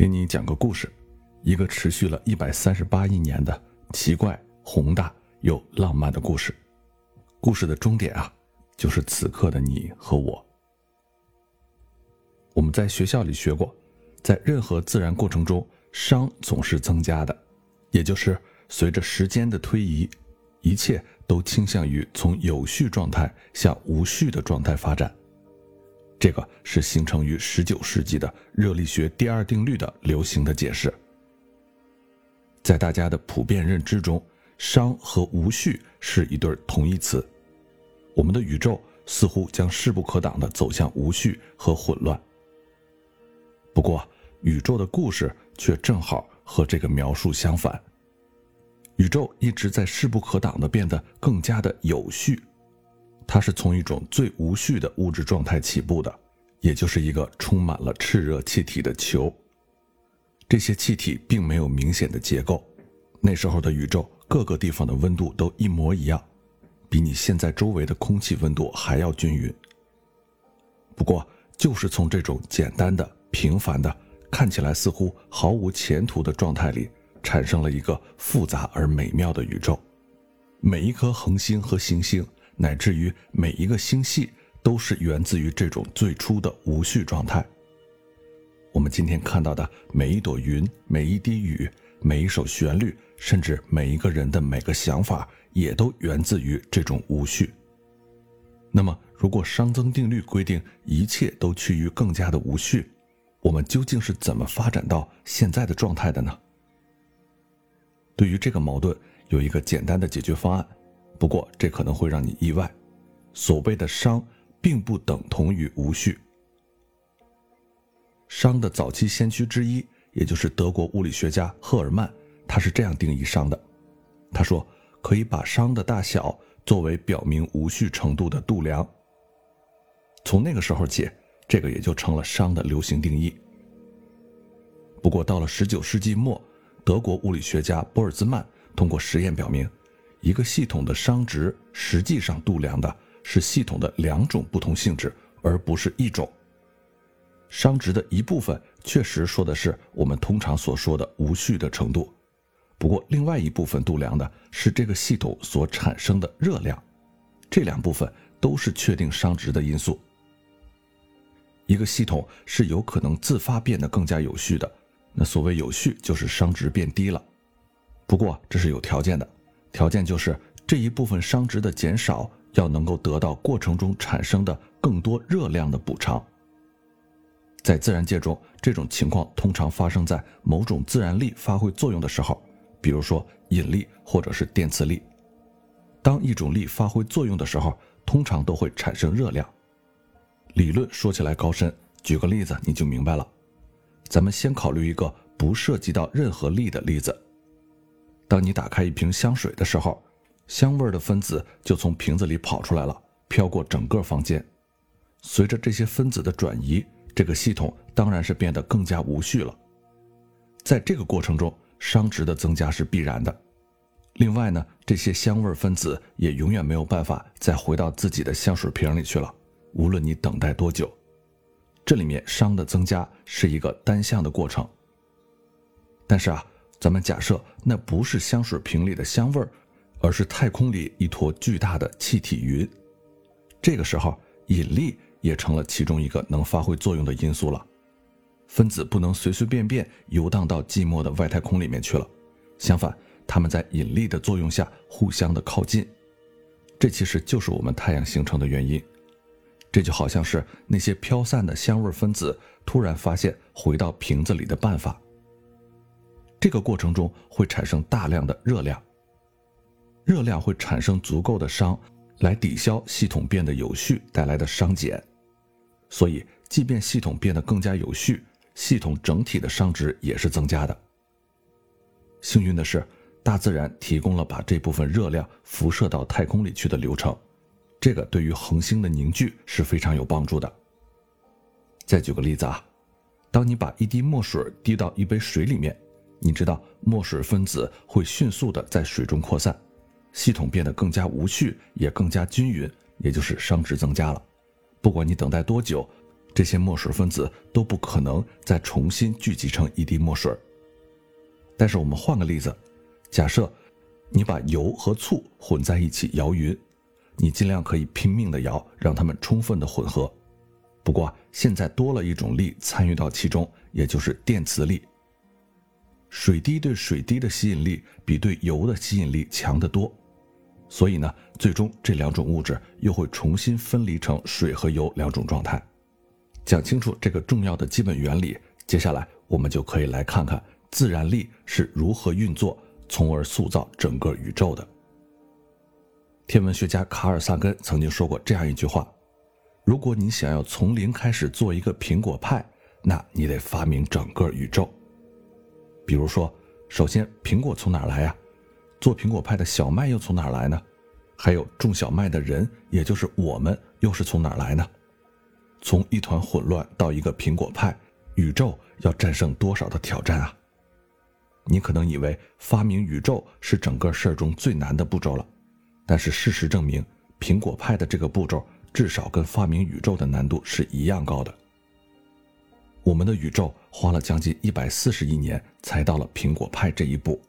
给你讲个故事，一个持续了一百三十八亿年的奇怪、宏大又浪漫的故事。故事的终点啊，就是此刻的你和我。我们在学校里学过，在任何自然过程中，熵总是增加的，也就是随着时间的推移，一切都倾向于从有序状态向无序的状态发展。这个是形成于十九世纪的热力学第二定律的流行的解释。在大家的普遍认知中，熵和无序是一对同义词。我们的宇宙似乎将势不可挡地走向无序和混乱。不过，宇宙的故事却正好和这个描述相反。宇宙一直在势不可挡地变得更加的有序。它是从一种最无序的物质状态起步的，也就是一个充满了炽热气体的球。这些气体并没有明显的结构，那时候的宇宙各个地方的温度都一模一样，比你现在周围的空气温度还要均匀。不过，就是从这种简单的、平凡的、看起来似乎毫无前途的状态里，产生了一个复杂而美妙的宇宙。每一颗恒星和行星。乃至于每一个星系都是源自于这种最初的无序状态。我们今天看到的每一朵云、每一滴雨、每一首旋律，甚至每一个人的每个想法，也都源自于这种无序。那么，如果熵增定律规定一切都趋于更加的无序，我们究竟是怎么发展到现在的状态的呢？对于这个矛盾，有一个简单的解决方案。不过，这可能会让你意外。所谓的熵，并不等同于无序。熵的早期先驱之一，也就是德国物理学家赫尔曼，他是这样定义熵的：他说，可以把熵的大小作为表明无序程度的度量。从那个时候起，这个也就成了熵的流行定义。不过，到了19世纪末，德国物理学家波尔兹曼通过实验表明。一个系统的熵值实际上度量的是系统的两种不同性质，而不是一种。熵值的一部分确实说的是我们通常所说的无序的程度，不过另外一部分度量的是这个系统所产生的热量。这两部分都是确定熵值的因素。一个系统是有可能自发变得更加有序的，那所谓有序就是熵值变低了。不过这是有条件的。条件就是这一部分熵值的减少要能够得到过程中产生的更多热量的补偿。在自然界中，这种情况通常发生在某种自然力发挥作用的时候，比如说引力或者是电磁力。当一种力发挥作用的时候，通常都会产生热量。理论说起来高深，举个例子你就明白了。咱们先考虑一个不涉及到任何力的例子。当你打开一瓶香水的时候，香味的分子就从瓶子里跑出来了，飘过整个房间。随着这些分子的转移，这个系统当然是变得更加无序了。在这个过程中，熵值的增加是必然的。另外呢，这些香味分子也永远没有办法再回到自己的香水瓶里去了，无论你等待多久。这里面熵的增加是一个单向的过程。但是啊。咱们假设那不是香水瓶里的香味儿，而是太空里一坨巨大的气体云。这个时候，引力也成了其中一个能发挥作用的因素了。分子不能随随便便游荡到寂寞的外太空里面去了，相反，它们在引力的作用下互相的靠近。这其实就是我们太阳形成的原因。这就好像是那些飘散的香味分子突然发现回到瓶子里的办法。这个过程中会产生大量的热量，热量会产生足够的熵，来抵消系统变得有序带来的熵减。所以，即便系统变得更加有序，系统整体的熵值也是增加的。幸运的是，大自然提供了把这部分热量辐射到太空里去的流程，这个对于恒星的凝聚是非常有帮助的。再举个例子啊，当你把一滴墨水滴到一杯水里面。你知道墨水分子会迅速的在水中扩散，系统变得更加无序，也更加均匀，也就是熵值增加了。不管你等待多久，这些墨水分子都不可能再重新聚集成一滴墨水。但是我们换个例子，假设你把油和醋混在一起摇匀，你尽量可以拼命的摇，让它们充分的混合。不过现在多了一种力参与到其中，也就是电磁力。水滴对水滴的吸引力比对油的吸引力强得多，所以呢，最终这两种物质又会重新分离成水和油两种状态。讲清楚这个重要的基本原理，接下来我们就可以来看看自然力是如何运作，从而塑造整个宇宙的。天文学家卡尔萨根曾经说过这样一句话：“如果你想要从零开始做一个苹果派，那你得发明整个宇宙。”比如说，首先苹果从哪儿来呀？做苹果派的小麦又从哪儿来呢？还有种小麦的人，也就是我们，又是从哪儿来呢？从一团混乱到一个苹果派，宇宙要战胜多少的挑战啊？你可能以为发明宇宙是整个事儿中最难的步骤了，但是事实证明，苹果派的这个步骤至少跟发明宇宙的难度是一样高的。我们的宇宙花了将近一百四十亿年才到了苹果派这一步，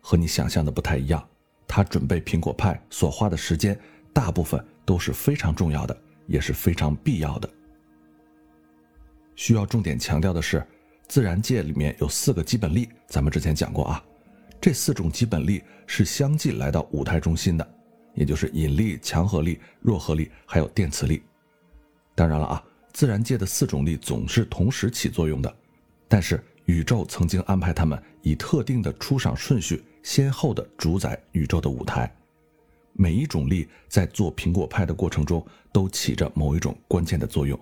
和你想象的不太一样。他准备苹果派所花的时间，大部分都是非常重要的，也是非常必要的。需要重点强调的是，自然界里面有四个基本力，咱们之前讲过啊。这四种基本力是相继来到舞台中心的，也就是引力、强合力、弱合力，还有电磁力。当然了啊。自然界的四种力总是同时起作用的，但是宇宙曾经安排它们以特定的出场顺序，先后的主宰宇宙的舞台。每一种力在做苹果派的过程中都起着某一种关键的作用。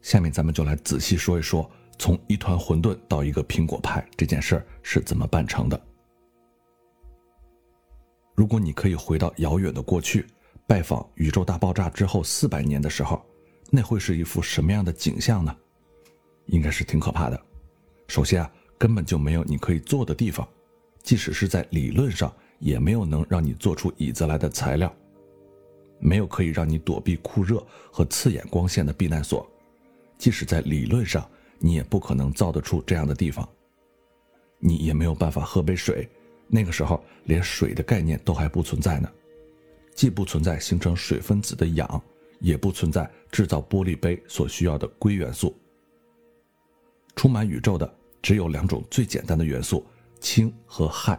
下面咱们就来仔细说一说，从一团混沌到一个苹果派这件事儿是怎么办成的。如果你可以回到遥远的过去，拜访宇宙大爆炸之后四百年的时候。那会是一幅什么样的景象呢？应该是挺可怕的。首先啊，根本就没有你可以坐的地方，即使是在理论上，也没有能让你做出椅子来的材料，没有可以让你躲避酷热和刺眼光线的避难所，即使在理论上，你也不可能造得出这样的地方。你也没有办法喝杯水，那个时候连水的概念都还不存在呢，既不存在形成水分子的氧。也不存在制造玻璃杯所需要的硅元素。充满宇宙的只有两种最简单的元素：氢和氦。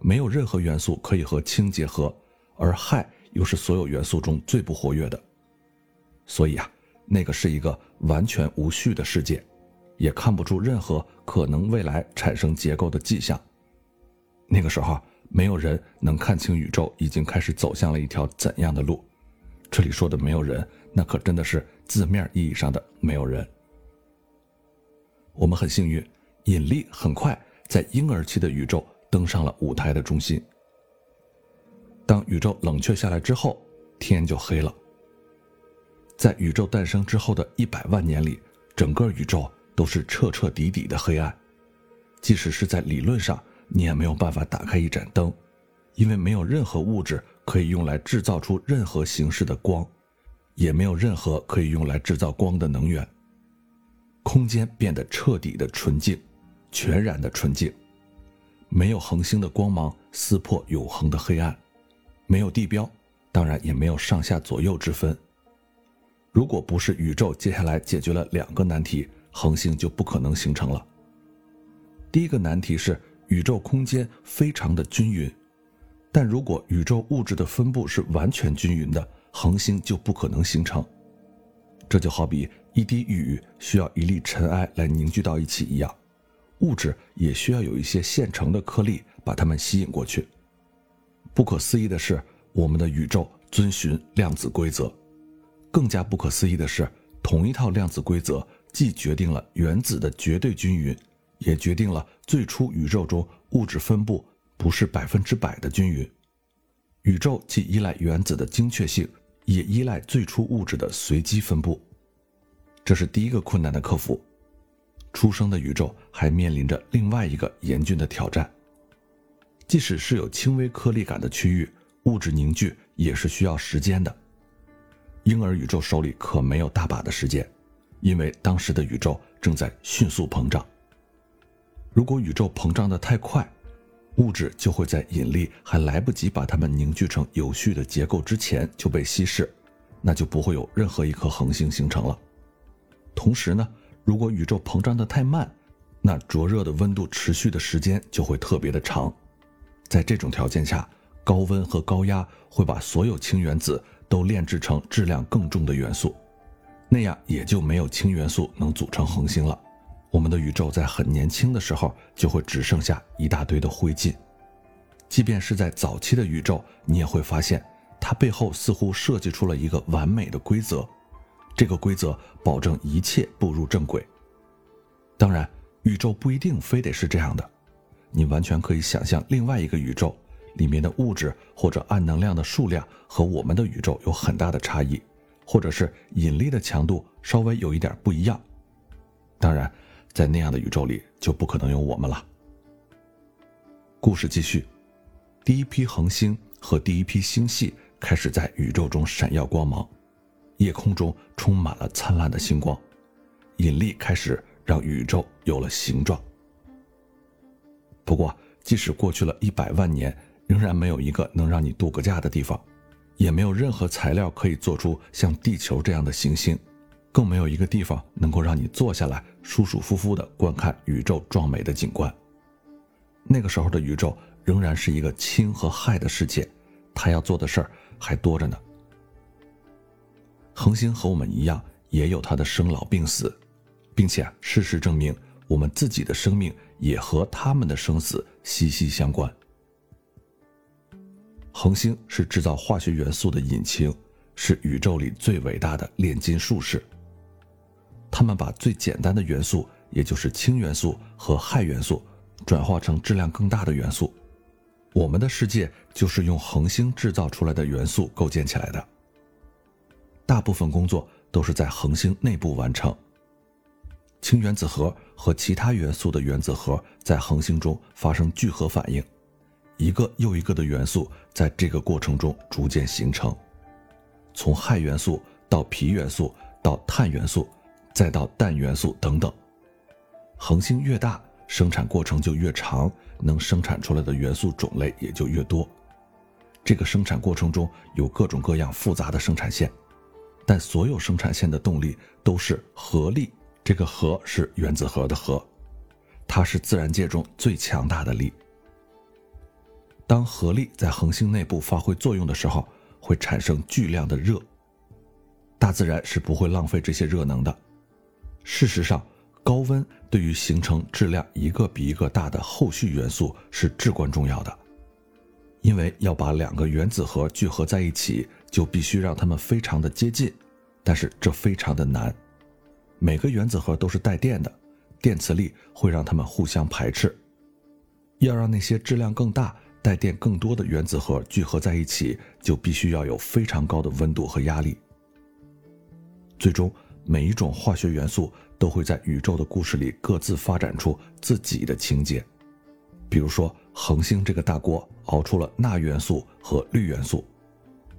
没有任何元素可以和氢结合，而氦又是所有元素中最不活跃的。所以啊，那个是一个完全无序的世界，也看不出任何可能未来产生结构的迹象。那个时候，没有人能看清宇宙已经开始走向了一条怎样的路。这里说的没有人，那可真的是字面意义上的没有人。我们很幸运，引力很快在婴儿期的宇宙登上了舞台的中心。当宇宙冷却下来之后，天就黑了。在宇宙诞生之后的一百万年里，整个宇宙都是彻彻底底的黑暗，即使是在理论上，你也没有办法打开一盏灯，因为没有任何物质。可以用来制造出任何形式的光，也没有任何可以用来制造光的能源。空间变得彻底的纯净，全然的纯净，没有恒星的光芒撕破永恒的黑暗，没有地标，当然也没有上下左右之分。如果不是宇宙接下来解决了两个难题，恒星就不可能形成了。第一个难题是宇宙空间非常的均匀。但如果宇宙物质的分布是完全均匀的，恒星就不可能形成。这就好比一滴雨需要一粒尘埃来凝聚到一起一样，物质也需要有一些现成的颗粒把它们吸引过去。不可思议的是，我们的宇宙遵循量子规则。更加不可思议的是，同一套量子规则既决定了原子的绝对均匀，也决定了最初宇宙中物质分布。不是百分之百的均匀，宇宙既依赖原子的精确性，也依赖最初物质的随机分布。这是第一个困难的克服。出生的宇宙还面临着另外一个严峻的挑战。即使是有轻微颗粒感的区域，物质凝聚也是需要时间的。婴儿宇宙手里可没有大把的时间，因为当时的宇宙正在迅速膨胀。如果宇宙膨胀的太快，物质就会在引力还来不及把它们凝聚成有序的结构之前就被稀释，那就不会有任何一颗恒星形成了。同时呢，如果宇宙膨胀的太慢，那灼热的温度持续的时间就会特别的长。在这种条件下，高温和高压会把所有氢原子都炼制成质量更重的元素，那样也就没有氢元素能组成恒星了。我们的宇宙在很年轻的时候就会只剩下一大堆的灰烬。即便是在早期的宇宙，你也会发现它背后似乎设计出了一个完美的规则，这个规则保证一切步入正轨。当然，宇宙不一定非得是这样的，你完全可以想象另外一个宇宙里面的物质或者暗能量的数量和我们的宇宙有很大的差异，或者是引力的强度稍微有一点不一样。当然。在那样的宇宙里，就不可能有我们了。故事继续，第一批恒星和第一批星系开始在宇宙中闪耀光芒，夜空中充满了灿烂的星光，引力开始让宇宙有了形状。不过，即使过去了一百万年，仍然没有一个能让你度个假的地方，也没有任何材料可以做出像地球这样的行星。更没有一个地方能够让你坐下来舒舒服服地观看宇宙壮美的景观。那个时候的宇宙仍然是一个氢和氦的世界，它要做的事儿还多着呢。恒星和我们一样，也有它的生老病死，并且事实证明，我们自己的生命也和它们的生死息息相关。恒星是制造化学元素的引擎，是宇宙里最伟大的炼金术士。他们把最简单的元素，也就是氢元素和氦元素，转化成质量更大的元素。我们的世界就是用恒星制造出来的元素构建起来的。大部分工作都是在恒星内部完成。氢原子核和其他元素的原子核在恒星中发生聚合反应，一个又一个的元素在这个过程中逐渐形成，从氦元素到铍元素到碳元素。再到氮元素等等，恒星越大，生产过程就越长，能生产出来的元素种类也就越多。这个生产过程中有各种各样复杂的生产线，但所有生产线的动力都是核力。这个核是原子核的核，它是自然界中最强大的力。当核力在恒星内部发挥作用的时候，会产生巨量的热。大自然是不会浪费这些热能的。事实上，高温对于形成质量一个比一个大的后续元素是至关重要的，因为要把两个原子核聚合在一起，就必须让它们非常的接近，但是这非常的难。每个原子核都是带电的，电磁力会让它们互相排斥。要让那些质量更大、带电更多的原子核聚合在一起，就必须要有非常高的温度和压力。最终。每一种化学元素都会在宇宙的故事里各自发展出自己的情节，比如说恒星这个大锅熬出了钠元素和氯元素，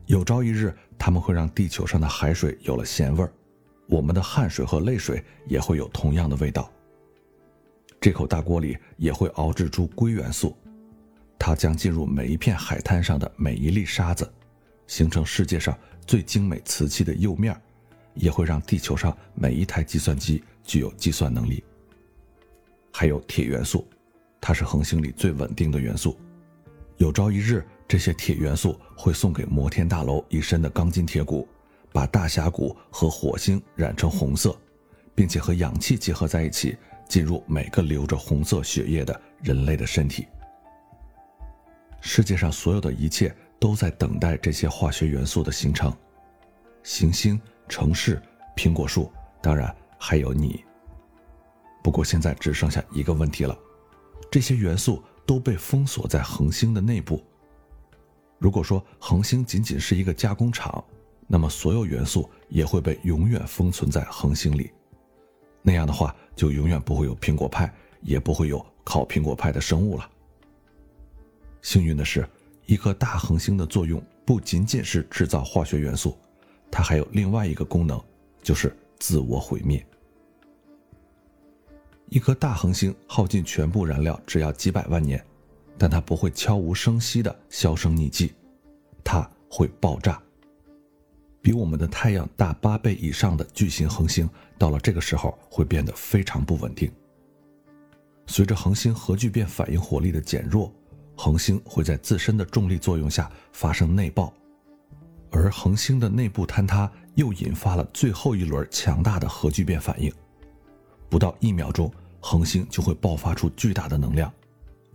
有朝一日它们会让地球上的海水有了咸味儿，我们的汗水和泪水也会有同样的味道。这口大锅里也会熬制出硅元素，它将进入每一片海滩上的每一粒沙子，形成世界上最精美瓷器的釉面儿。也会让地球上每一台计算机具有计算能力。还有铁元素，它是恒星里最稳定的元素。有朝一日，这些铁元素会送给摩天大楼一身的钢筋铁骨，把大峡谷和火星染成红色，并且和氧气结合在一起，进入每个流着红色血液的人类的身体。世界上所有的一切都在等待这些化学元素的形成，行星。城市、苹果树，当然还有你。不过现在只剩下一个问题了：这些元素都被封锁在恒星的内部。如果说恒星仅仅是一个加工厂，那么所有元素也会被永远封存在恒星里。那样的话，就永远不会有苹果派，也不会有靠苹果派的生物了。幸运的是，一颗大恒星的作用不仅仅是制造化学元素。它还有另外一个功能，就是自我毁灭。一颗大恒星耗尽全部燃料只要几百万年，但它不会悄无声息的销声匿迹，它会爆炸。比我们的太阳大八倍以上的巨型恒星，到了这个时候会变得非常不稳定。随着恒星核聚变反应火力的减弱，恒星会在自身的重力作用下发生内爆，而恒星的内部坍塌又引发了最后一轮强大的核聚变反应。不到一秒钟，恒星就会爆发出巨大的能量，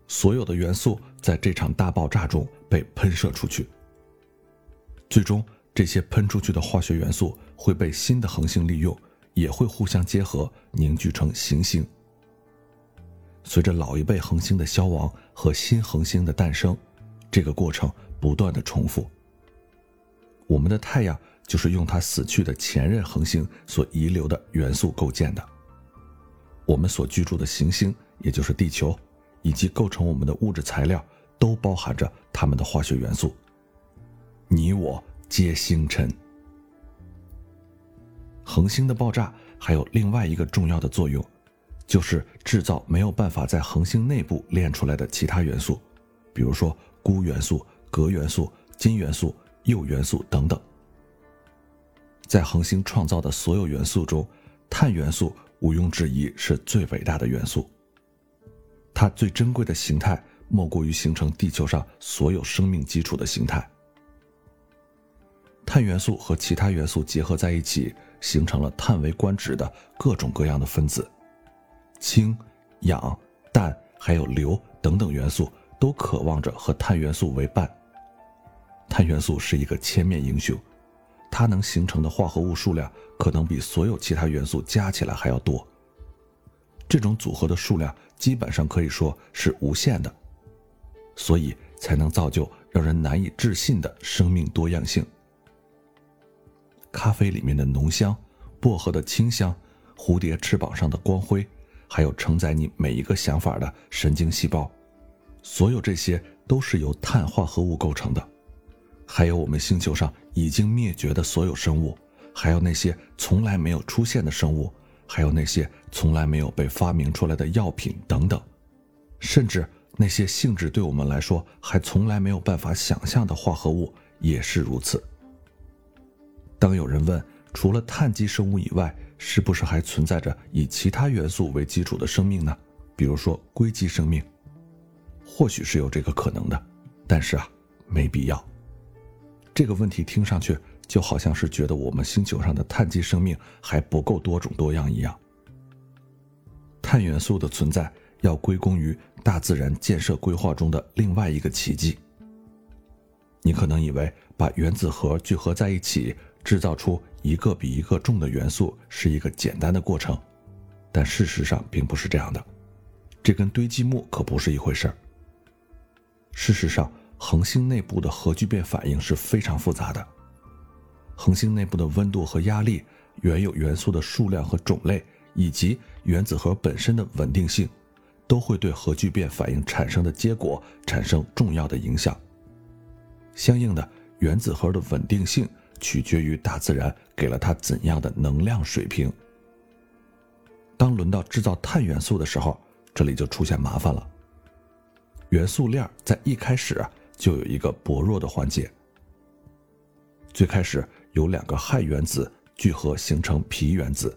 所有的元素在这场大爆炸中被喷射出去，最终。这些喷出去的化学元素会被新的恒星利用，也会互相结合，凝聚成行星。随着老一辈恒星的消亡和新恒星的诞生，这个过程不断的重复。我们的太阳就是用它死去的前任恒星所遗留的元素构建的。我们所居住的行星，也就是地球，以及构成我们的物质材料，都包含着它们的化学元素。你我。皆星辰。恒星的爆炸还有另外一个重要的作用，就是制造没有办法在恒星内部炼出来的其他元素，比如说钴元素、镉元素、金元素、铀元素等等。在恒星创造的所有元素中，碳元素毋庸置疑是最伟大的元素。它最珍贵的形态，莫过于形成地球上所有生命基础的形态。碳元素和其他元素结合在一起，形成了叹为观止的各种各样的分子。氢、氧、氮还有硫等等元素都渴望着和碳元素为伴。碳元素是一个千面英雄，它能形成的化合物数量可能比所有其他元素加起来还要多。这种组合的数量基本上可以说是无限的，所以才能造就让人难以置信的生命多样性。咖啡里面的浓香，薄荷的清香，蝴蝶翅膀上的光辉，还有承载你每一个想法的神经细胞，所有这些都是由碳化合物构成的。还有我们星球上已经灭绝的所有生物，还有那些从来没有出现的生物，还有那些从来没有被发明出来的药品等等，甚至那些性质对我们来说还从来没有办法想象的化合物也是如此。当有人问，除了碳基生物以外，是不是还存在着以其他元素为基础的生命呢？比如说硅基生命，或许是有这个可能的，但是啊，没必要。这个问题听上去就好像是觉得我们星球上的碳基生命还不够多种多样一样。碳元素的存在要归功于大自然建设规划中的另外一个奇迹。你可能以为把原子核聚合在一起。制造出一个比一个重的元素是一个简单的过程，但事实上并不是这样的。这跟堆积木可不是一回事儿。事实上，恒星内部的核聚变反应是非常复杂的。恒星内部的温度和压力、原有元素的数量和种类，以及原子核本身的稳定性，都会对核聚变反应产生的结果产生重要的影响。相应的，原子核的稳定性。取决于大自然给了它怎样的能量水平。当轮到制造碳元素的时候，这里就出现麻烦了。元素链在一开始就有一个薄弱的环节。最开始有两个氦原子聚合形成铍原子，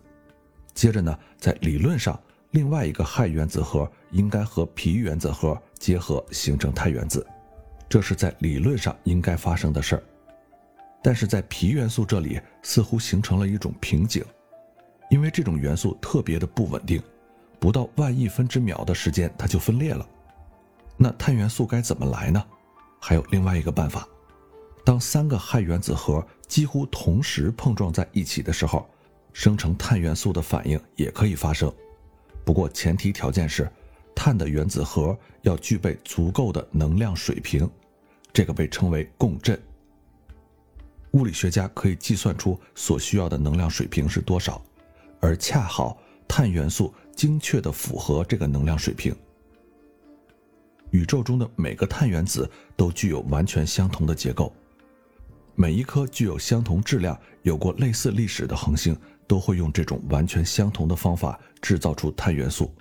接着呢，在理论上，另外一个氦原子核应该和铍原子核结合形成碳原子，这是在理论上应该发生的事儿。但是在铍元素这里似乎形成了一种瓶颈，因为这种元素特别的不稳定，不到万亿分之秒的时间它就分裂了。那碳元素该怎么来呢？还有另外一个办法，当三个氦原子核几乎同时碰撞在一起的时候，生成碳元素的反应也可以发生。不过前提条件是，碳的原子核要具备足够的能量水平，这个被称为共振。物理学家可以计算出所需要的能量水平是多少，而恰好碳元素精确地符合这个能量水平。宇宙中的每个碳原子都具有完全相同的结构，每一颗具有相同质量、有过类似历史的恒星，都会用这种完全相同的方法制造出碳元素。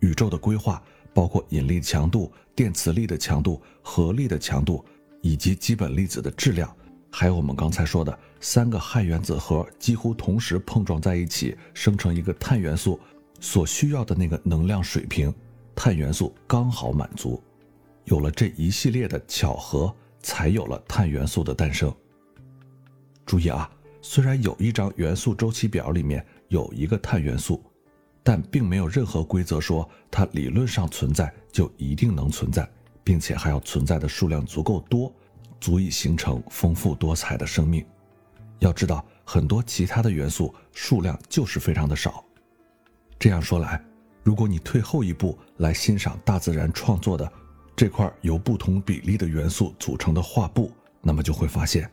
宇宙的规划包括引力强度、电磁力的强度、核力的强度，以及基本粒子的质量，还有我们刚才说的三个氦原子核几乎同时碰撞在一起生成一个碳元素所需要的那个能量水平，碳元素刚好满足。有了这一系列的巧合。才有了碳元素的诞生。注意啊，虽然有一张元素周期表里面有一个碳元素，但并没有任何规则说它理论上存在就一定能存在，并且还要存在的数量足够多，足以形成丰富多彩的生命。要知道，很多其他的元素数量就是非常的少。这样说来，如果你退后一步来欣赏大自然创作的。这块由不同比例的元素组成的画布，那么就会发现，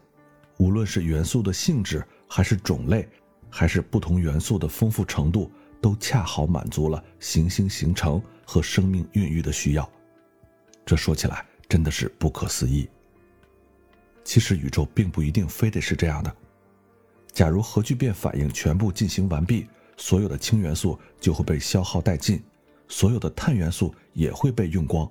无论是元素的性质，还是种类，还是不同元素的丰富程度，都恰好满足了行星形成和生命孕育的需要。这说起来真的是不可思议。其实宇宙并不一定非得是这样的。假如核聚变反应全部进行完毕，所有的氢元素就会被消耗殆尽，所有的碳元素也会被用光。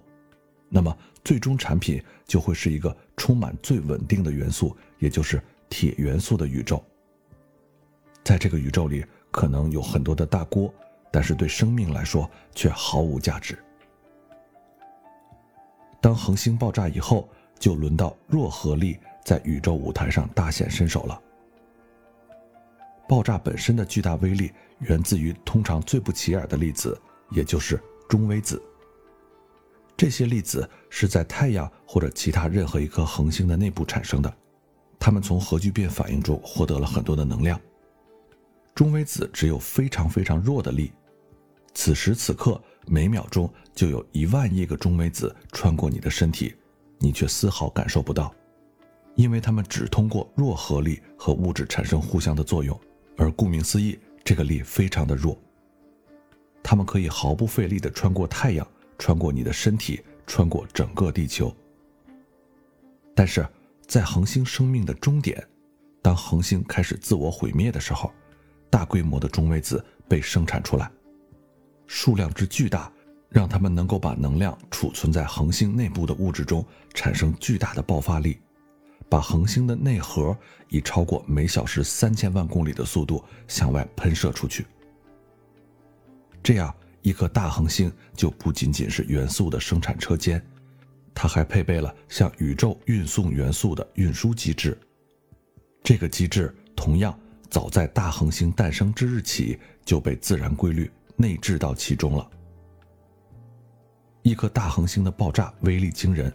那么，最终产品就会是一个充满最稳定的元素，也就是铁元素的宇宙。在这个宇宙里，可能有很多的大锅，但是对生命来说却毫无价值。当恒星爆炸以后，就轮到弱核力在宇宙舞台上大显身手了。爆炸本身的巨大威力源自于通常最不起眼的粒子，也就是中微子。这些粒子是在太阳或者其他任何一颗恒星的内部产生的，它们从核聚变反应中获得了很多的能量。中微子只有非常非常弱的力，此时此刻每秒钟就有一万亿个中微子穿过你的身体，你却丝毫感受不到，因为它们只通过弱核力和物质产生互相的作用，而顾名思义，这个力非常的弱。它们可以毫不费力地穿过太阳。穿过你的身体，穿过整个地球。但是，在恒星生命的终点，当恒星开始自我毁灭的时候，大规模的中微子被生产出来，数量之巨大，让它们能够把能量储存在恒星内部的物质中，产生巨大的爆发力，把恒星的内核以超过每小时三千万公里的速度向外喷射出去。这样。一颗大恒星就不仅仅是元素的生产车间，它还配备了向宇宙运送元素的运输机制。这个机制同样早在大恒星诞生之日起就被自然规律内置到其中了。一颗大恒星的爆炸威力惊人，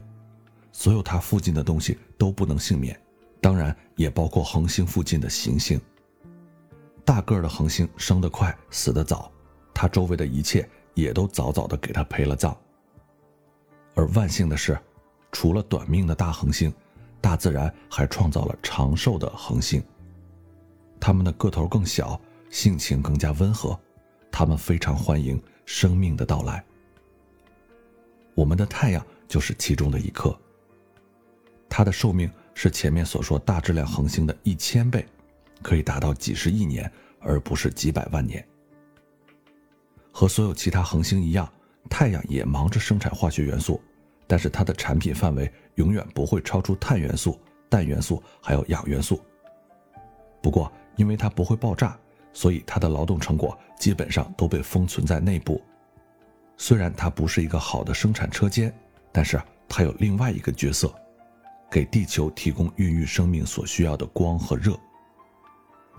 所有它附近的东西都不能幸免，当然也包括恒星附近的行星。大个儿的恒星生得快，死得早。它周围的一切也都早早的给它陪了葬。而万幸的是，除了短命的大恒星，大自然还创造了长寿的恒星。它们的个头更小，性情更加温和，它们非常欢迎生命的到来。我们的太阳就是其中的一颗。它的寿命是前面所说大质量恒星的一千倍，可以达到几十亿年，而不是几百万年。和所有其他恒星一样，太阳也忙着生产化学元素，但是它的产品范围永远不会超出碳元素、氮元素还有氧元素。不过，因为它不会爆炸，所以它的劳动成果基本上都被封存在内部。虽然它不是一个好的生产车间，但是它有另外一个角色，给地球提供孕育生命所需要的光和热。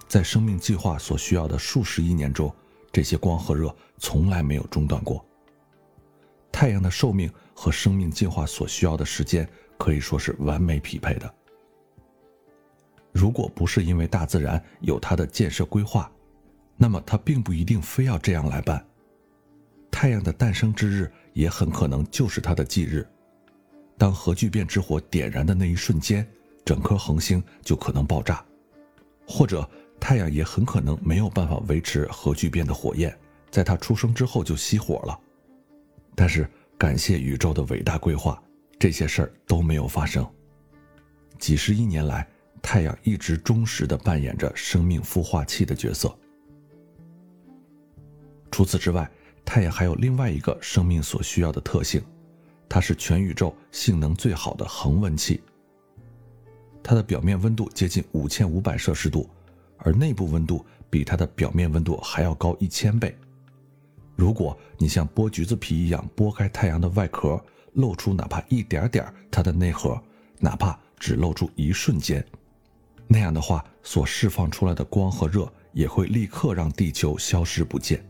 在生命计划所需要的数十亿年中。这些光和热从来没有中断过。太阳的寿命和生命进化所需要的时间可以说是完美匹配的。如果不是因为大自然有它的建设规划，那么它并不一定非要这样来办。太阳的诞生之日也很可能就是它的忌日。当核聚变之火点燃的那一瞬间，整颗恒星就可能爆炸，或者。太阳也很可能没有办法维持核聚变的火焰，在它出生之后就熄火了。但是感谢宇宙的伟大规划，这些事儿都没有发生。几十亿年来，太阳一直忠实地扮演着生命孵化器的角色。除此之外，太阳还有另外一个生命所需要的特性，它是全宇宙性能最好的恒温器。它的表面温度接近五千五百摄氏度，而内部温度比它的表面温度还要高一千倍。如果你像剥橘子皮一样剥开太阳的外壳，露出哪怕一点点它的内核，哪怕只露出一瞬间，那样的话，所释放出来的光和热也会立刻让地球消失不见。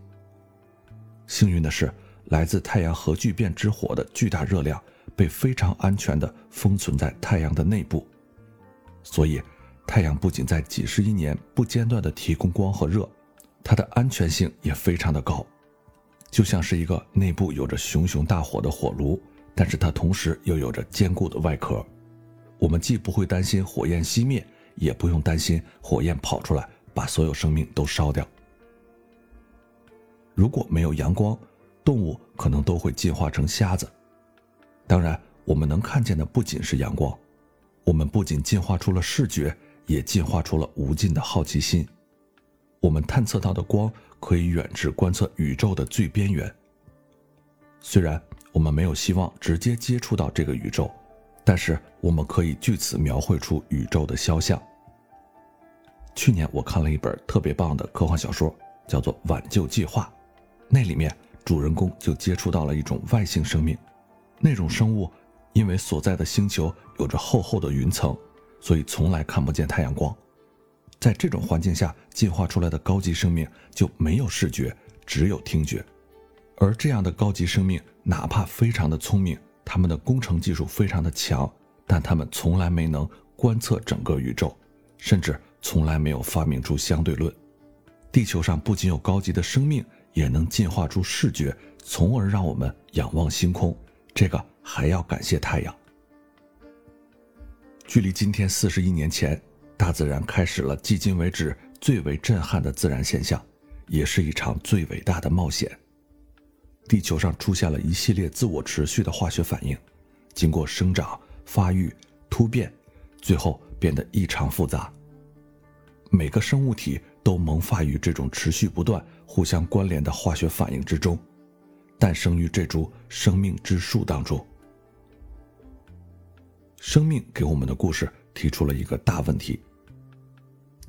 幸运的是，来自太阳核聚变之火的巨大热量被非常安全地封存在太阳的内部，所以，太阳不仅在几十亿年不间断地提供光和热，它的安全性也非常的高。就像是一个内部有着熊熊大火的火炉，但是它同时又有着坚固的外壳。我们既不会担心火焰熄灭，也不用担心火焰跑出来把所有生命都烧掉。如果没有阳光，动物可能都会进化成瞎子。当然，我们能看见的不仅是阳光，我们不仅进化出了视觉，也进化出了无尽的好奇心。我们探测到的光。可以远至观测宇宙的最边缘。虽然我们没有希望直接接触到这个宇宙，但是我们可以据此描绘出宇宙的肖像。去年我看了一本特别棒的科幻小说，叫做《挽救计划》，那里面主人公就接触到了一种外星生命。那种生物因为所在的星球有着厚厚的云层，所以从来看不见太阳光。在这种环境下进化出来的高级生命就没有视觉，只有听觉。而这样的高级生命，哪怕非常的聪明，他们的工程技术非常的强，但他们从来没能观测整个宇宙，甚至从来没有发明出相对论。地球上不仅有高级的生命，也能进化出视觉，从而让我们仰望星空。这个还要感谢太阳。距离今天四十亿年前。大自然开始了迄今为止最为震撼的自然现象，也是一场最伟大的冒险。地球上出现了一系列自我持续的化学反应，经过生长、发育、突变，最后变得异常复杂。每个生物体都萌发于这种持续不断、互相关联的化学反应之中，诞生于这株生命之树当中。生命给我们的故事。提出了一个大问题。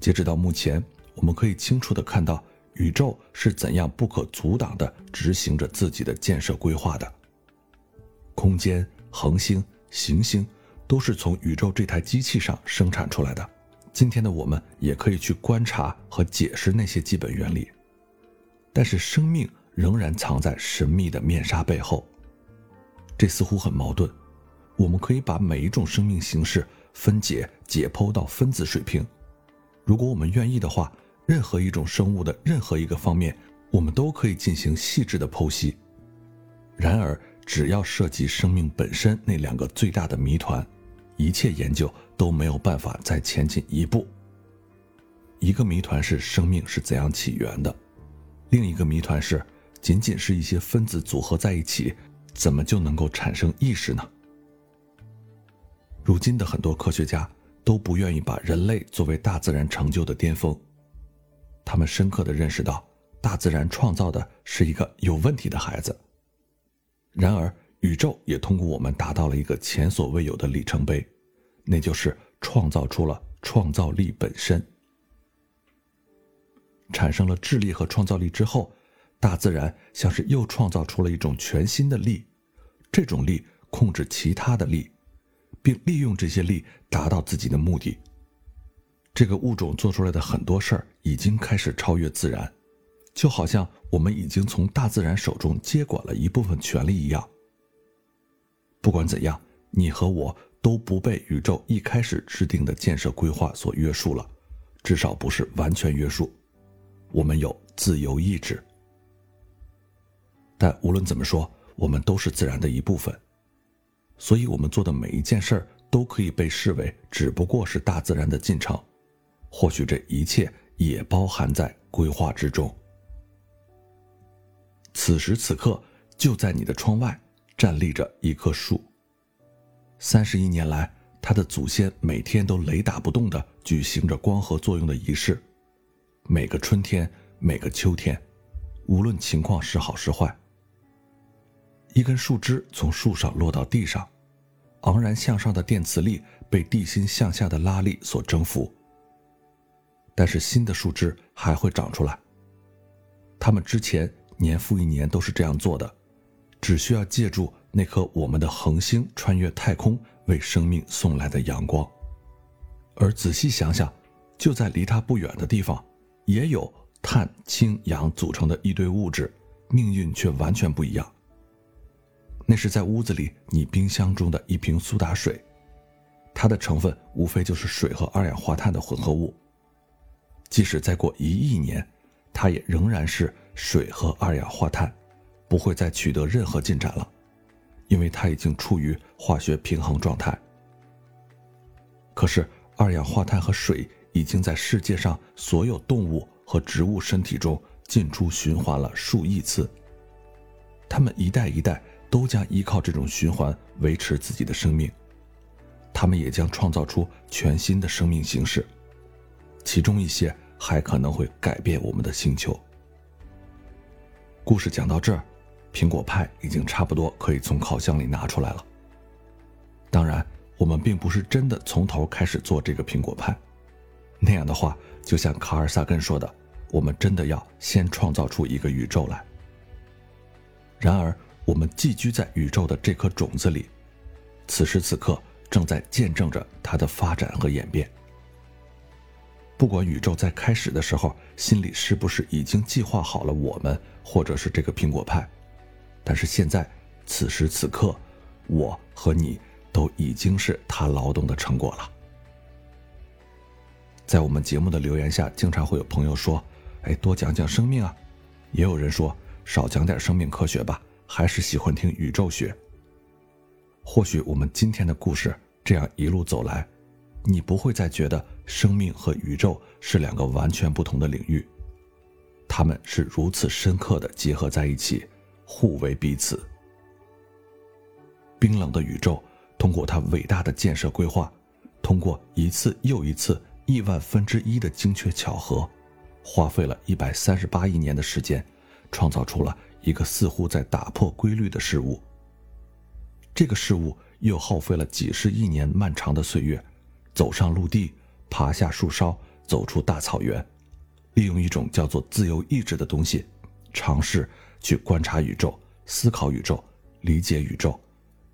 截止到目前，我们可以清楚的看到宇宙是怎样不可阻挡的执行着自己的建设规划的。空间、恒星、行星都是从宇宙这台机器上生产出来的。今天的我们也可以去观察和解释那些基本原理，但是生命仍然藏在神秘的面纱背后。这似乎很矛盾。我们可以把每一种生命形式。分解解剖到分子水平，如果我们愿意的话，任何一种生物的任何一个方面，我们都可以进行细致的剖析。然而，只要涉及生命本身那两个最大的谜团，一切研究都没有办法再前进一步。一个谜团是生命是怎样起源的，另一个谜团是，仅仅是一些分子组合在一起，怎么就能够产生意识呢？如今的很多科学家都不愿意把人类作为大自然成就的巅峰，他们深刻的认识到，大自然创造的是一个有问题的孩子。然而，宇宙也通过我们达到了一个前所未有的里程碑，那就是创造出了创造力本身。产生了智力和创造力之后，大自然像是又创造出了一种全新的力，这种力控制其他的力。并利用这些力达到自己的目的。这个物种做出来的很多事儿已经开始超越自然，就好像我们已经从大自然手中接管了一部分权利一样。不管怎样，你和我都不被宇宙一开始制定的建设规划所约束了，至少不是完全约束。我们有自由意志，但无论怎么说，我们都是自然的一部分。所以，我们做的每一件事儿都可以被视为只不过是大自然的进程，或许这一切也包含在规划之中。此时此刻，就在你的窗外站立着一棵树。三十一年来，他的祖先每天都雷打不动地举行着光合作用的仪式，每个春天，每个秋天，无论情况是好是坏。一根树枝从树上落到地上，昂然向上的电磁力被地心向下的拉力所征服。但是新的树枝还会长出来。他们之前年复一年都是这样做的，只需要借助那颗我们的恒星穿越太空。为生命送来的阳光，而仔细想想，就在离它不远的地方，也有碳、氢、氧组成的一堆物质，命运却完全不一样。那是在屋子里你冰箱中的一瓶苏打水，它的成分无非就是水和二氧化碳的混合物。即使再过一亿年，它也仍然是水和二氧化碳，不会再取得任何进展了。因为它已经处于化学平衡状态。可是，二氧化碳和水已经在世界上所有动物和植物身体中进出循环了数亿次。它们一代一代都将依靠这种循环维持自己的生命，它们也将创造出全新的生命形式，其中一些还可能会改变我们的星球。故事讲到这儿。苹果派已经差不多可以从烤箱里拿出来了。当然，我们并不是真的从头开始做这个苹果派，那样的话，就像卡尔萨根说的，我们真的要先创造出一个宇宙来。然而，我们寄居在宇宙的这颗种子里，此时此刻正在见证着它的发展和演变。不管宇宙在开始的时候心里是不是已经计划好了我们，或者是这个苹果派。但是现在，此时此刻，我和你都已经是他劳动的成果了。在我们节目的留言下，经常会有朋友说：“哎，多讲讲生命啊。”也有人说：“少讲点生命科学吧，还是喜欢听宇宙学。”或许我们今天的故事这样一路走来，你不会再觉得生命和宇宙是两个完全不同的领域，他们是如此深刻的结合在一起。互为彼此。冰冷的宇宙，通过它伟大的建设规划，通过一次又一次亿万分之一的精确巧合，花费了一百三十八亿年的时间，创造出了一个似乎在打破规律的事物。这个事物又耗费了几十亿年漫长的岁月，走上陆地，爬下树梢，走出大草原，利用一种叫做自由意志的东西，尝试。去观察宇宙，思考宇宙，理解宇宙，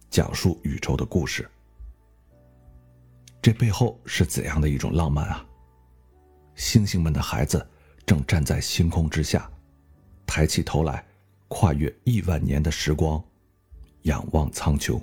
讲述宇宙的故事。这背后是怎样的一种浪漫啊！星星们的孩子正站在星空之下，抬起头来，跨越亿万年的时光，仰望苍穹。